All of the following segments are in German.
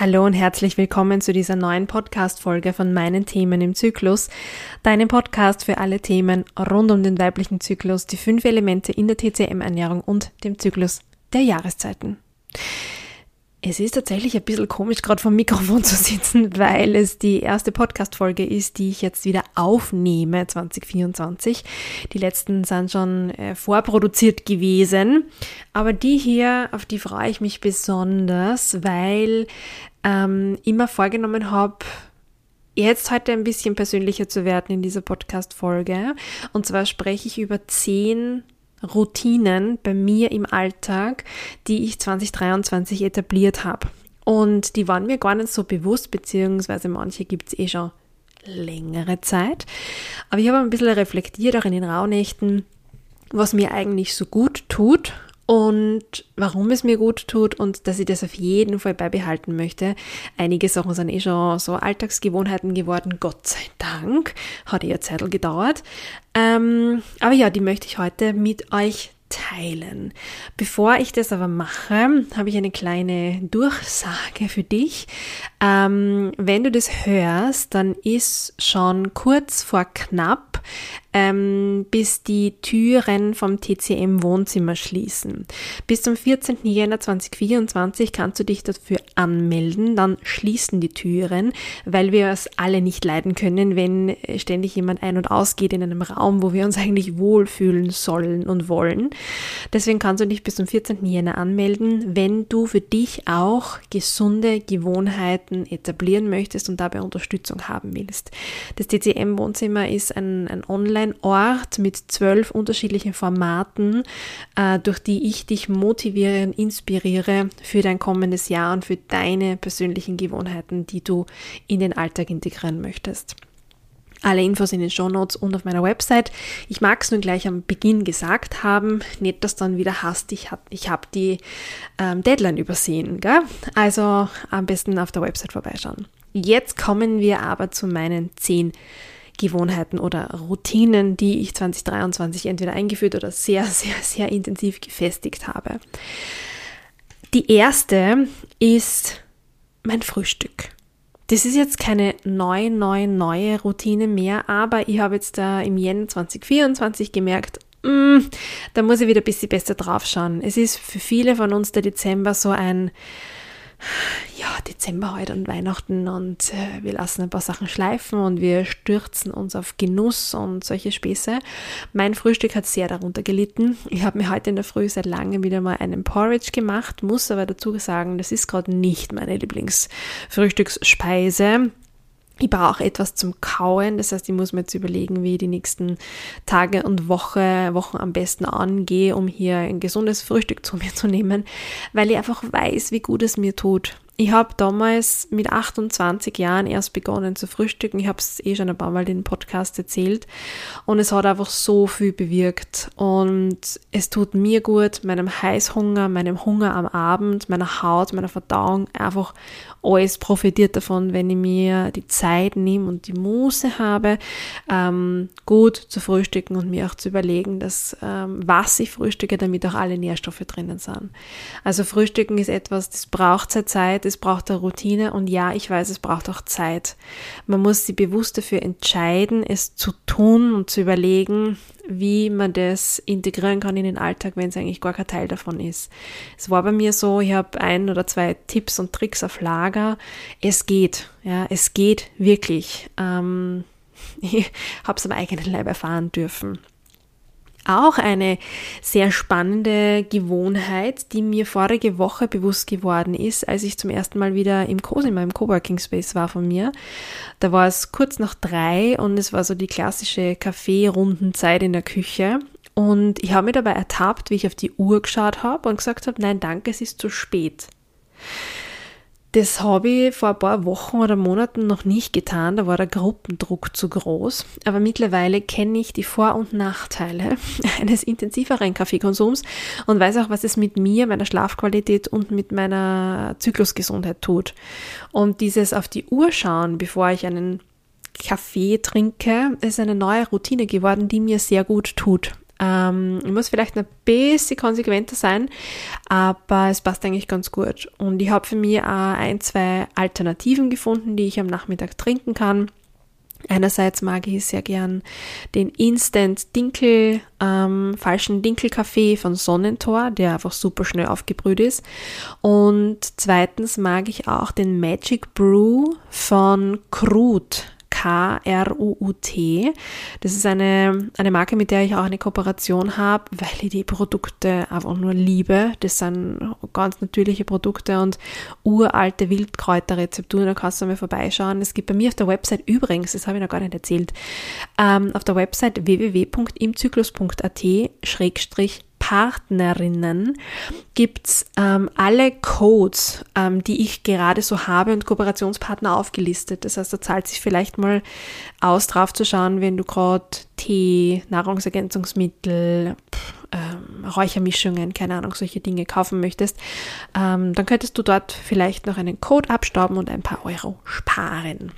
Hallo und herzlich willkommen zu dieser neuen Podcast-Folge von meinen Themen im Zyklus, deinem Podcast für alle Themen rund um den weiblichen Zyklus, die fünf Elemente in der TCM-Ernährung und dem Zyklus der Jahreszeiten. Es ist tatsächlich ein bisschen komisch, gerade vom Mikrofon zu sitzen, weil es die erste Podcast-Folge ist, die ich jetzt wieder aufnehme, 2024. Die letzten sind schon äh, vorproduziert gewesen. Aber die hier, auf die freue ich mich besonders, weil ähm, immer vorgenommen habe, jetzt heute ein bisschen persönlicher zu werden in dieser Podcast-Folge. Und zwar spreche ich über zehn Routinen bei mir im Alltag, die ich 2023 etabliert habe. Und die waren mir gar nicht so bewusst, beziehungsweise manche gibt es eh schon längere Zeit. Aber ich habe ein bisschen reflektiert, auch in den Rauhnächten, was mir eigentlich so gut tut und warum es mir gut tut und dass ich das auf jeden Fall beibehalten möchte. Einige Sachen sind eh schon so Alltagsgewohnheiten geworden, Gott sei Dank. Hat eher Zeit gedauert. Ähm, aber ja, die möchte ich heute mit euch teilen. Bevor ich das aber mache, habe ich eine kleine Durchsage für dich. Ähm, wenn du das hörst, dann ist schon kurz vor knapp ähm, bis die Türen vom TCM Wohnzimmer schließen. Bis zum 14. Jänner 2024 kannst du dich dafür anmelden, dann schließen die Türen, weil wir es alle nicht leiden können, wenn ständig jemand ein- und ausgeht in einem Raum, wo wir uns eigentlich wohlfühlen sollen und wollen. Deswegen kannst du dich bis zum 14. Jänner anmelden, wenn du für dich auch gesunde Gewohnheiten etablieren möchtest und dabei Unterstützung haben willst. Das TCM Wohnzimmer ist ein, ein Online ein Ort mit zwölf unterschiedlichen Formaten, äh, durch die ich dich motiviere und inspiriere für dein kommendes Jahr und für deine persönlichen Gewohnheiten, die du in den Alltag integrieren möchtest. Alle Infos in den Show Notes und auf meiner Website. Ich mag es nur gleich am Beginn gesagt haben, nicht, dass dann wieder hast, ich habe ich hab die ähm, Deadline übersehen. Gell? Also am besten auf der Website vorbeischauen. Jetzt kommen wir aber zu meinen zehn Gewohnheiten oder Routinen, die ich 2023 entweder eingeführt oder sehr, sehr, sehr intensiv gefestigt habe. Die erste ist mein Frühstück. Das ist jetzt keine neue, neue, neue Routine mehr, aber ich habe jetzt da im Jänner 2024 gemerkt, mm, da muss ich wieder ein bisschen besser drauf schauen. Es ist für viele von uns der Dezember so ein ja, Dezember heute und Weihnachten und äh, wir lassen ein paar Sachen schleifen und wir stürzen uns auf Genuss und solche Späße. Mein Frühstück hat sehr darunter gelitten. Ich habe mir heute in der Früh seit langem wieder mal einen Porridge gemacht, muss aber dazu sagen, das ist gerade nicht meine Lieblingsfrühstücksspeise. Ich brauche etwas zum Kauen, das heißt, ich muss mir jetzt überlegen, wie ich die nächsten Tage und Woche, Wochen am besten angehe, um hier ein gesundes Frühstück zu mir zu nehmen, weil ich einfach weiß, wie gut es mir tut. Ich habe damals mit 28 Jahren erst begonnen zu frühstücken. Ich habe es eh schon ein paar Mal in den Podcast erzählt. Und es hat einfach so viel bewirkt. Und es tut mir gut, meinem Heißhunger, meinem Hunger am Abend, meiner Haut, meiner Verdauung. Einfach alles profitiert davon, wenn ich mir die Zeit nehme und die Muße habe, ähm, gut zu frühstücken und mir auch zu überlegen, dass ähm, was ich frühstücke, damit auch alle Nährstoffe drinnen sind. Also Frühstücken ist etwas, das braucht seine Zeit Zeit, es braucht eine Routine und ja, ich weiß, es braucht auch Zeit. Man muss sich bewusst dafür entscheiden, es zu tun und zu überlegen, wie man das integrieren kann in den Alltag, wenn es eigentlich gar kein Teil davon ist. Es war bei mir so, ich habe ein oder zwei Tipps und Tricks auf Lager. Es geht, ja, es geht wirklich. Ähm, ich habe es am eigenen Leib erfahren dürfen. Auch eine sehr spannende Gewohnheit, die mir vorige Woche bewusst geworden ist, als ich zum ersten Mal wieder im Cosima, im Coworking Space war von mir. Da war es kurz nach drei und es war so die klassische Kaffee-Rundenzeit in der Küche. Und ich habe mir dabei ertappt, wie ich auf die Uhr geschaut habe und gesagt habe, nein, danke, es ist zu spät. Das habe ich vor ein paar Wochen oder Monaten noch nicht getan, da war der Gruppendruck zu groß. Aber mittlerweile kenne ich die Vor- und Nachteile eines intensiveren Kaffeekonsums und weiß auch, was es mit mir, meiner Schlafqualität und mit meiner Zyklusgesundheit tut. Und dieses auf die Uhr schauen, bevor ich einen Kaffee trinke, ist eine neue Routine geworden, die mir sehr gut tut. Ähm, ich muss vielleicht ein bisschen konsequenter sein, aber es passt eigentlich ganz gut. Und ich habe für mich auch ein, zwei Alternativen gefunden, die ich am Nachmittag trinken kann. Einerseits mag ich sehr gern den Instant Dinkel, ähm, falschen Dinkelkaffee von Sonnentor, der einfach super schnell aufgebrüht ist. Und zweitens mag ich auch den Magic Brew von Krut. K-R-U-U-T. Das ist eine, eine Marke, mit der ich auch eine Kooperation habe, weil ich die Produkte einfach nur liebe. Das sind ganz natürliche Produkte und uralte Wildkräuterrezepturen. Da kannst du mal vorbeischauen. Es gibt bei mir auf der Website übrigens, das habe ich noch gar nicht erzählt, ähm, auf der Website www.imzyklus.at Partnerinnen gibt's ähm, alle Codes, ähm, die ich gerade so habe und Kooperationspartner aufgelistet. Das heißt, da zahlt sich vielleicht mal aus, drauf zu schauen, wenn du gerade Tee, Nahrungsergänzungsmittel, ähm, Räuchermischungen, keine Ahnung, solche Dinge kaufen möchtest, ähm, dann könntest du dort vielleicht noch einen Code abstauben und ein paar Euro sparen.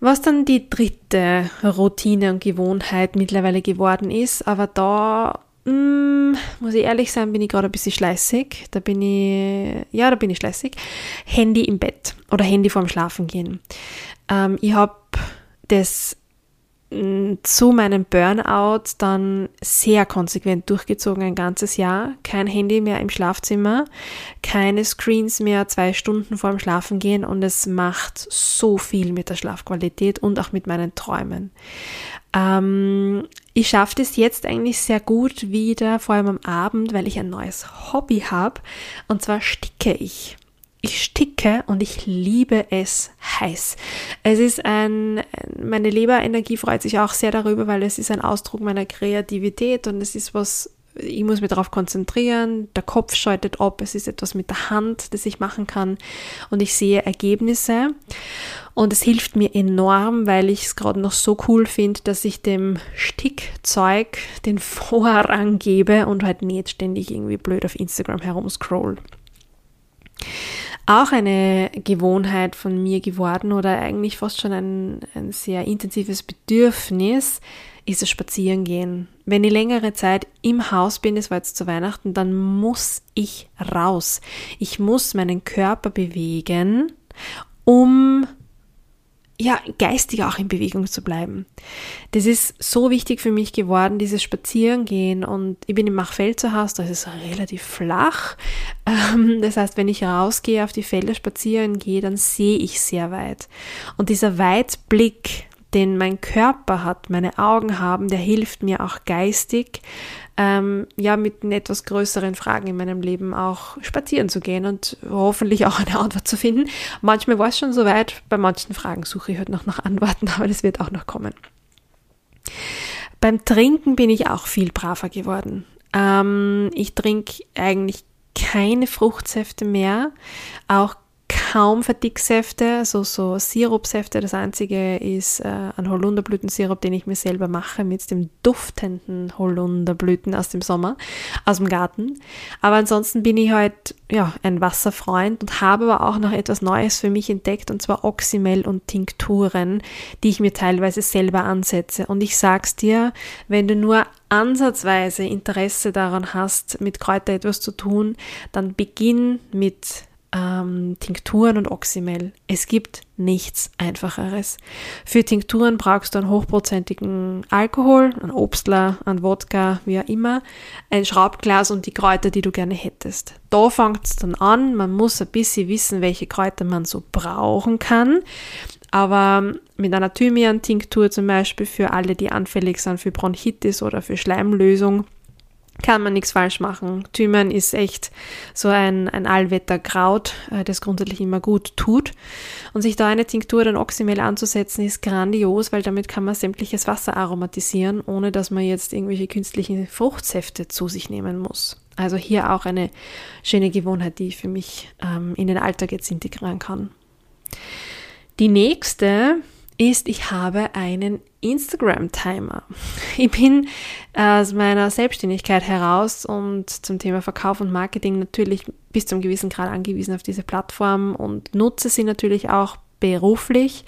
Was dann die dritte Routine und Gewohnheit mittlerweile geworden ist, aber da mm, muss ich ehrlich sein, bin ich gerade ein bisschen schleißig. Da bin ich, ja, da bin ich schleißig. Handy im Bett oder Handy vorm Schlafen gehen. Ähm, ich habe das zu meinem Burnout dann sehr konsequent durchgezogen, ein ganzes Jahr. Kein Handy mehr im Schlafzimmer, keine Screens mehr zwei Stunden vorm Schlafen gehen und es macht so viel mit der Schlafqualität und auch mit meinen Träumen. Ähm, ich schaffe das jetzt eigentlich sehr gut wieder, vor allem am Abend, weil ich ein neues Hobby habe und zwar sticke ich. Ich sticke und ich liebe es heiß. Es ist ein, meine Leberenergie freut sich auch sehr darüber, weil es ist ein Ausdruck meiner Kreativität und es ist was, ich muss mich darauf konzentrieren, der Kopf schaltet ab, es ist etwas mit der Hand, das ich machen kann und ich sehe Ergebnisse. Und es hilft mir enorm, weil ich es gerade noch so cool finde, dass ich dem Stickzeug den Vorrang gebe und halt nicht ständig irgendwie blöd auf Instagram herumscroll auch eine Gewohnheit von mir geworden oder eigentlich fast schon ein, ein sehr intensives Bedürfnis, ist das Spazierengehen. Wenn ich längere Zeit im Haus bin, das war jetzt zu Weihnachten, dann muss ich raus. Ich muss meinen Körper bewegen, um ja, geistig auch in Bewegung zu bleiben. Das ist so wichtig für mich geworden, dieses Spazierengehen. Und ich bin im Machfeld zu Hause, da ist es relativ flach. Ähm, das heißt, wenn ich rausgehe, auf die Felder spazieren gehe, dann sehe ich sehr weit. Und dieser Weitblick, den mein Körper hat, meine Augen haben, der hilft mir auch geistig, ähm, ja, mit etwas größeren Fragen in meinem Leben auch spazieren zu gehen und hoffentlich auch eine Antwort zu finden. Manchmal war es schon soweit, bei manchen Fragen suche ich halt noch nach Antworten, aber das wird auch noch kommen. Beim Trinken bin ich auch viel braver geworden. Ähm, ich trinke eigentlich keine Fruchtsäfte mehr, auch kaum Verdicksäfte, also so Sirupsäfte. Das einzige ist äh, ein Holunderblütensirup, den ich mir selber mache mit dem duftenden Holunderblüten aus dem Sommer, aus dem Garten. Aber ansonsten bin ich halt ja, ein Wasserfreund und habe aber auch noch etwas Neues für mich entdeckt und zwar Oxymel und Tinkturen, die ich mir teilweise selber ansetze. Und ich sag's dir, wenn du nur ansatzweise Interesse daran hast, mit Kräuter etwas zu tun, dann beginn mit ähm, Tinkturen und Oxymel. Es gibt nichts Einfacheres. Für Tinkturen brauchst du einen hochprozentigen Alkohol, einen Obstler, einen Wodka, wie auch immer, ein Schraubglas und die Kräuter, die du gerne hättest. Da fängt es dann an. Man muss ein bisschen wissen, welche Kräuter man so brauchen kann. Aber mit einer Thymian-Tinktur zum Beispiel für alle, die anfällig sind für Bronchitis oder für Schleimlösung, kann man nichts falsch machen. Thymian ist echt so ein, ein Allwetterkraut, äh, das grundsätzlich immer gut tut. Und sich da eine Tinktur ein Oxymel anzusetzen, ist grandios, weil damit kann man sämtliches Wasser aromatisieren, ohne dass man jetzt irgendwelche künstlichen Fruchtsäfte zu sich nehmen muss. Also hier auch eine schöne Gewohnheit, die ich für mich ähm, in den Alltag jetzt integrieren kann. Die nächste ist, ich habe einen Instagram-Timer. Ich bin aus meiner Selbstständigkeit heraus und zum Thema Verkauf und Marketing natürlich bis zum gewissen Grad angewiesen auf diese Plattform und nutze sie natürlich auch beruflich,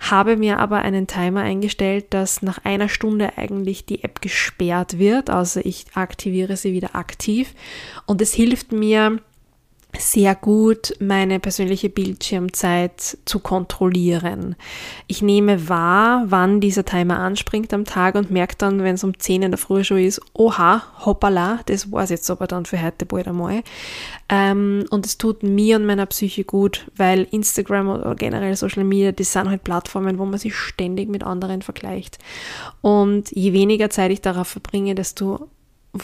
habe mir aber einen Timer eingestellt, dass nach einer Stunde eigentlich die App gesperrt wird, also ich aktiviere sie wieder aktiv und es hilft mir, sehr gut, meine persönliche Bildschirmzeit zu kontrollieren. Ich nehme wahr, wann dieser Timer anspringt am Tag und merke dann, wenn es um 10 in der Früh schon ist, oha, hoppala, das war es jetzt aber dann für heute bald einmal. Ähm, und es tut mir und meiner Psyche gut, weil Instagram oder generell Social Media, das sind halt Plattformen, wo man sich ständig mit anderen vergleicht. Und je weniger Zeit ich darauf verbringe, desto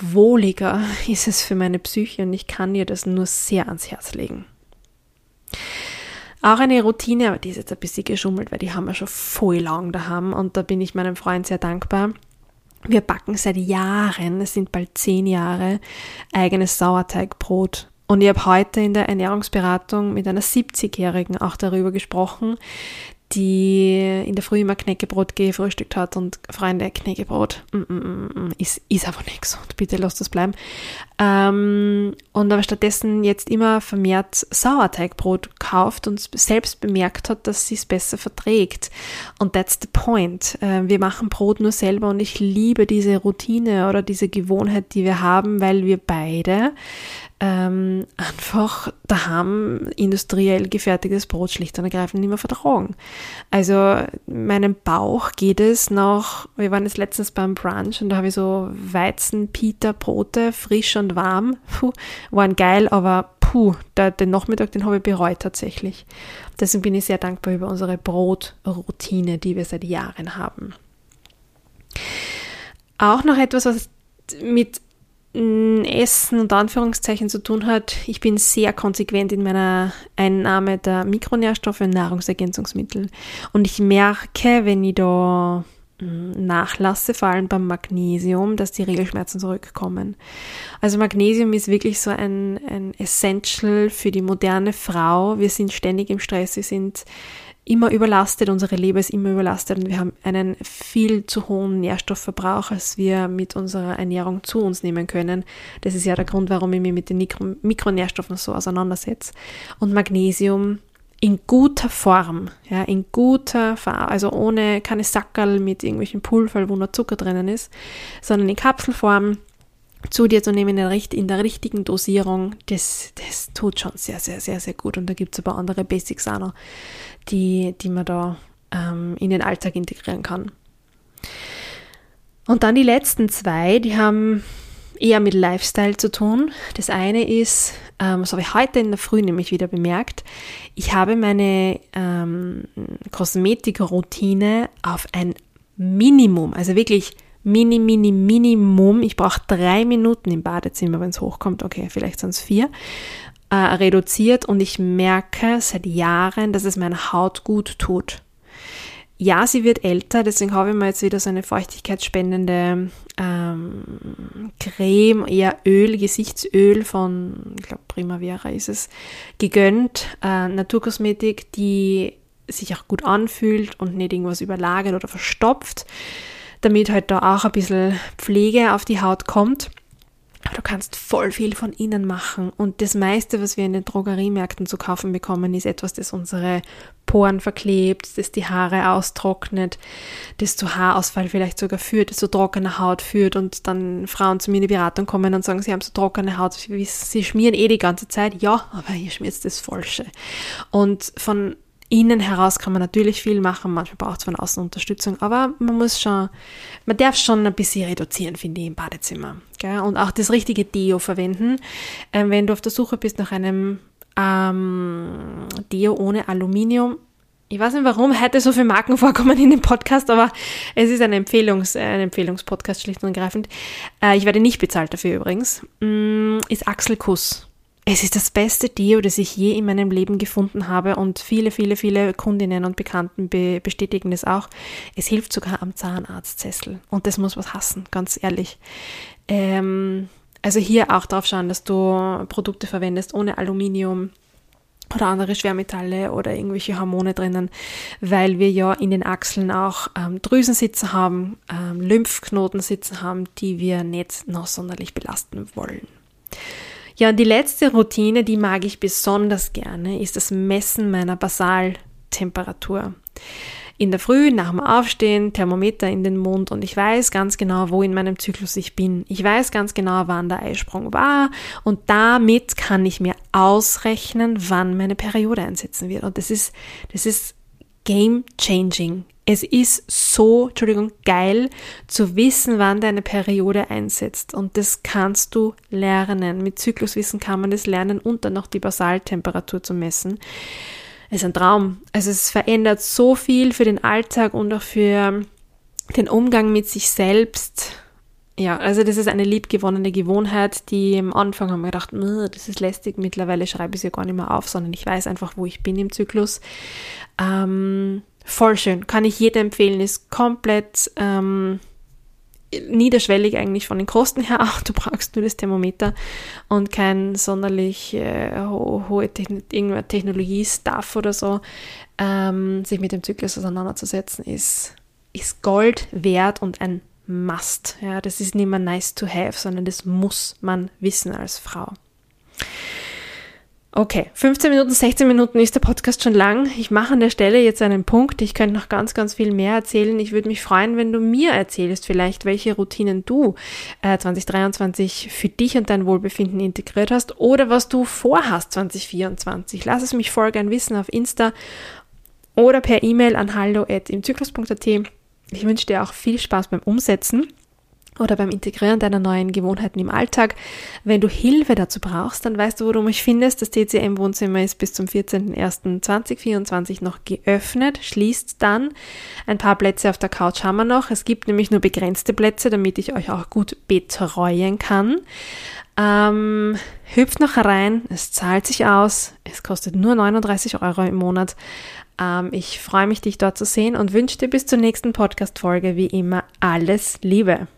wohliger ist es für meine Psyche und ich kann ihr das nur sehr ans Herz legen. Auch eine Routine, aber die ist jetzt ein bisschen geschummelt, weil die haben wir schon voll lang daheim und da bin ich meinem Freund sehr dankbar. Wir backen seit Jahren, es sind bald zehn Jahre, eigenes Sauerteigbrot. Und ich habe heute in der Ernährungsberatung mit einer 70-Jährigen auch darüber gesprochen, die in der Früh immer Knäckebrot gefrühstückt hat und Freunde, Knäckebrot mm, mm, mm, ist, ist einfach nicht gesund, bitte lasst das bleiben. Ähm, und aber stattdessen jetzt immer vermehrt Sauerteigbrot kauft und selbst bemerkt hat, dass sie es besser verträgt. Und that's the point. Äh, wir machen Brot nur selber und ich liebe diese Routine oder diese Gewohnheit, die wir haben, weil wir beide ähm, einfach daheim industriell gefertigtes Brot schlicht und ergreifend nicht mehr vertragen. Also meinem Bauch geht es noch, wir waren jetzt letztens beim Brunch und da habe ich so Weizen-Pita-Brote, frisch und warm, puh, waren geil, aber puh, der, den Nachmittag, den habe ich bereut tatsächlich. Deswegen bin ich sehr dankbar über unsere Brotroutine, die wir seit Jahren haben. Auch noch etwas, was mit Essen und Anführungszeichen zu tun hat. Ich bin sehr konsequent in meiner Einnahme der Mikronährstoffe und Nahrungsergänzungsmittel. Und ich merke, wenn ich da hm, nachlasse, vor allem beim Magnesium, dass die Regelschmerzen zurückkommen. Also Magnesium ist wirklich so ein, ein Essential für die moderne Frau. Wir sind ständig im Stress, wir sind immer überlastet, unsere Leber ist immer überlastet und wir haben einen viel zu hohen Nährstoffverbrauch, als wir mit unserer Ernährung zu uns nehmen können. Das ist ja der Grund, warum ich mich mit den Mikro Mikronährstoffen so auseinandersetze. Und Magnesium in guter Form, ja, in guter Form, also ohne keine Sackerl mit irgendwelchen Pulver, wo noch Zucker drinnen ist, sondern in Kapselform zu dir zu nehmen in der richtigen Dosierung, das, das tut schon sehr, sehr, sehr, sehr gut. Und da gibt es aber andere Basics auch noch, die, die man da ähm, in den Alltag integrieren kann. Und dann die letzten zwei, die haben eher mit Lifestyle zu tun. Das eine ist, ähm, das habe ich heute in der Früh nämlich wieder bemerkt, ich habe meine ähm, Kosmetikroutine auf ein Minimum, also wirklich Mini, Mini, Minimum. Ich brauche drei Minuten im Badezimmer, wenn es hochkommt. Okay, vielleicht sind es vier. Äh, reduziert und ich merke seit Jahren, dass es meiner Haut gut tut. Ja, sie wird älter, deswegen habe ich mir jetzt wieder so eine feuchtigkeitsspendende ähm, Creme, eher Öl, Gesichtsöl von, ich glaube Primavera ist es, gegönnt. Äh, Naturkosmetik, die sich auch gut anfühlt und nicht irgendwas überlagert oder verstopft damit halt da auch ein bisschen Pflege auf die Haut kommt. Du kannst voll viel von innen machen. Und das meiste, was wir in den Drogeriemärkten zu kaufen bekommen, ist etwas, das unsere Poren verklebt, das die Haare austrocknet, das zu Haarausfall vielleicht sogar führt, das zu trockener Haut führt und dann Frauen zu mir in die Beratung kommen und sagen, sie haben so trockene Haut, sie schmieren eh die ganze Zeit. Ja, aber ihr schmiert das Falsche. Und von innen heraus kann man natürlich viel machen, manchmal braucht es von außen Unterstützung, aber man muss schon, man darf schon ein bisschen reduzieren, finde ich, im Badezimmer. Gell? Und auch das richtige Deo verwenden. Ähm, wenn du auf der Suche bist nach einem ähm, Deo ohne Aluminium, ich weiß nicht, warum heute so viele Marken vorkommen in dem Podcast, aber es ist ein, Empfehlungs, ein Empfehlungspodcast schlicht und ergreifend. Äh, ich werde nicht bezahlt dafür übrigens. Mm, ist Axelkuss. Es ist das beste Deo, das ich je in meinem Leben gefunden habe und viele, viele, viele Kundinnen und Bekannten be bestätigen das auch. Es hilft sogar am Zahnarztsessel und das muss was hassen, ganz ehrlich. Ähm, also hier auch darauf schauen, dass du Produkte verwendest ohne Aluminium oder andere Schwermetalle oder irgendwelche Hormone drinnen, weil wir ja in den Achseln auch ähm, Drüsen sitzen haben, ähm, Lymphknoten sitzen haben, die wir nicht noch sonderlich belasten wollen. Ja, und die letzte Routine, die mag ich besonders gerne, ist das Messen meiner Basal Basaltemperatur. In der Früh, nach dem Aufstehen, Thermometer in den Mund und ich weiß ganz genau, wo in meinem Zyklus ich bin. Ich weiß ganz genau, wann der Eisprung war und damit kann ich mir ausrechnen, wann meine Periode einsetzen wird. Und das ist, das ist game changing. Es ist so, Entschuldigung, geil zu wissen, wann deine Periode einsetzt. Und das kannst du lernen. Mit Zykluswissen kann man das lernen und dann noch die Basaltemperatur zu messen. Es ist ein Traum. Also es verändert so viel für den Alltag und auch für den Umgang mit sich selbst. Ja, also das ist eine liebgewonnene Gewohnheit, die am Anfang haben wir gedacht, das ist lästig, mittlerweile schreibe ich sie gar nicht mehr auf, sondern ich weiß einfach, wo ich bin im Zyklus. Ähm, voll schön, kann ich jedem empfehlen, ist komplett ähm, niederschwellig eigentlich von den Kosten her auch. Du brauchst nur das Thermometer und kein sonderlich äh, ho hohe Techn Technologie-Stuff oder so. Ähm, sich mit dem Zyklus auseinanderzusetzen, ist, ist Gold wert und ein Must. Ja, das ist nicht mehr nice to have, sondern das muss man wissen als Frau. Okay, 15 Minuten, 16 Minuten ist der Podcast schon lang. Ich mache an der Stelle jetzt einen Punkt. Ich könnte noch ganz, ganz viel mehr erzählen. Ich würde mich freuen, wenn du mir erzählst, vielleicht, welche Routinen du äh, 2023 für dich und dein Wohlbefinden integriert hast oder was du vorhast 2024. Lass es mich voll gern wissen auf Insta oder per E-Mail an hallo.imzyklus.at. Ich wünsche dir auch viel Spaß beim Umsetzen oder beim Integrieren deiner neuen Gewohnheiten im Alltag. Wenn du Hilfe dazu brauchst, dann weißt du, wo du mich findest. Das TCM-Wohnzimmer ist bis zum 14.01.2024 noch geöffnet, schließt dann. Ein paar Plätze auf der Couch haben wir noch. Es gibt nämlich nur begrenzte Plätze, damit ich euch auch gut betreuen kann. Ähm, hüpft noch herein, es zahlt sich aus, es kostet nur 39 Euro im Monat. Ähm, ich freue mich, dich dort zu sehen und wünsche dir bis zur nächsten Podcast-Folge wie immer alles Liebe.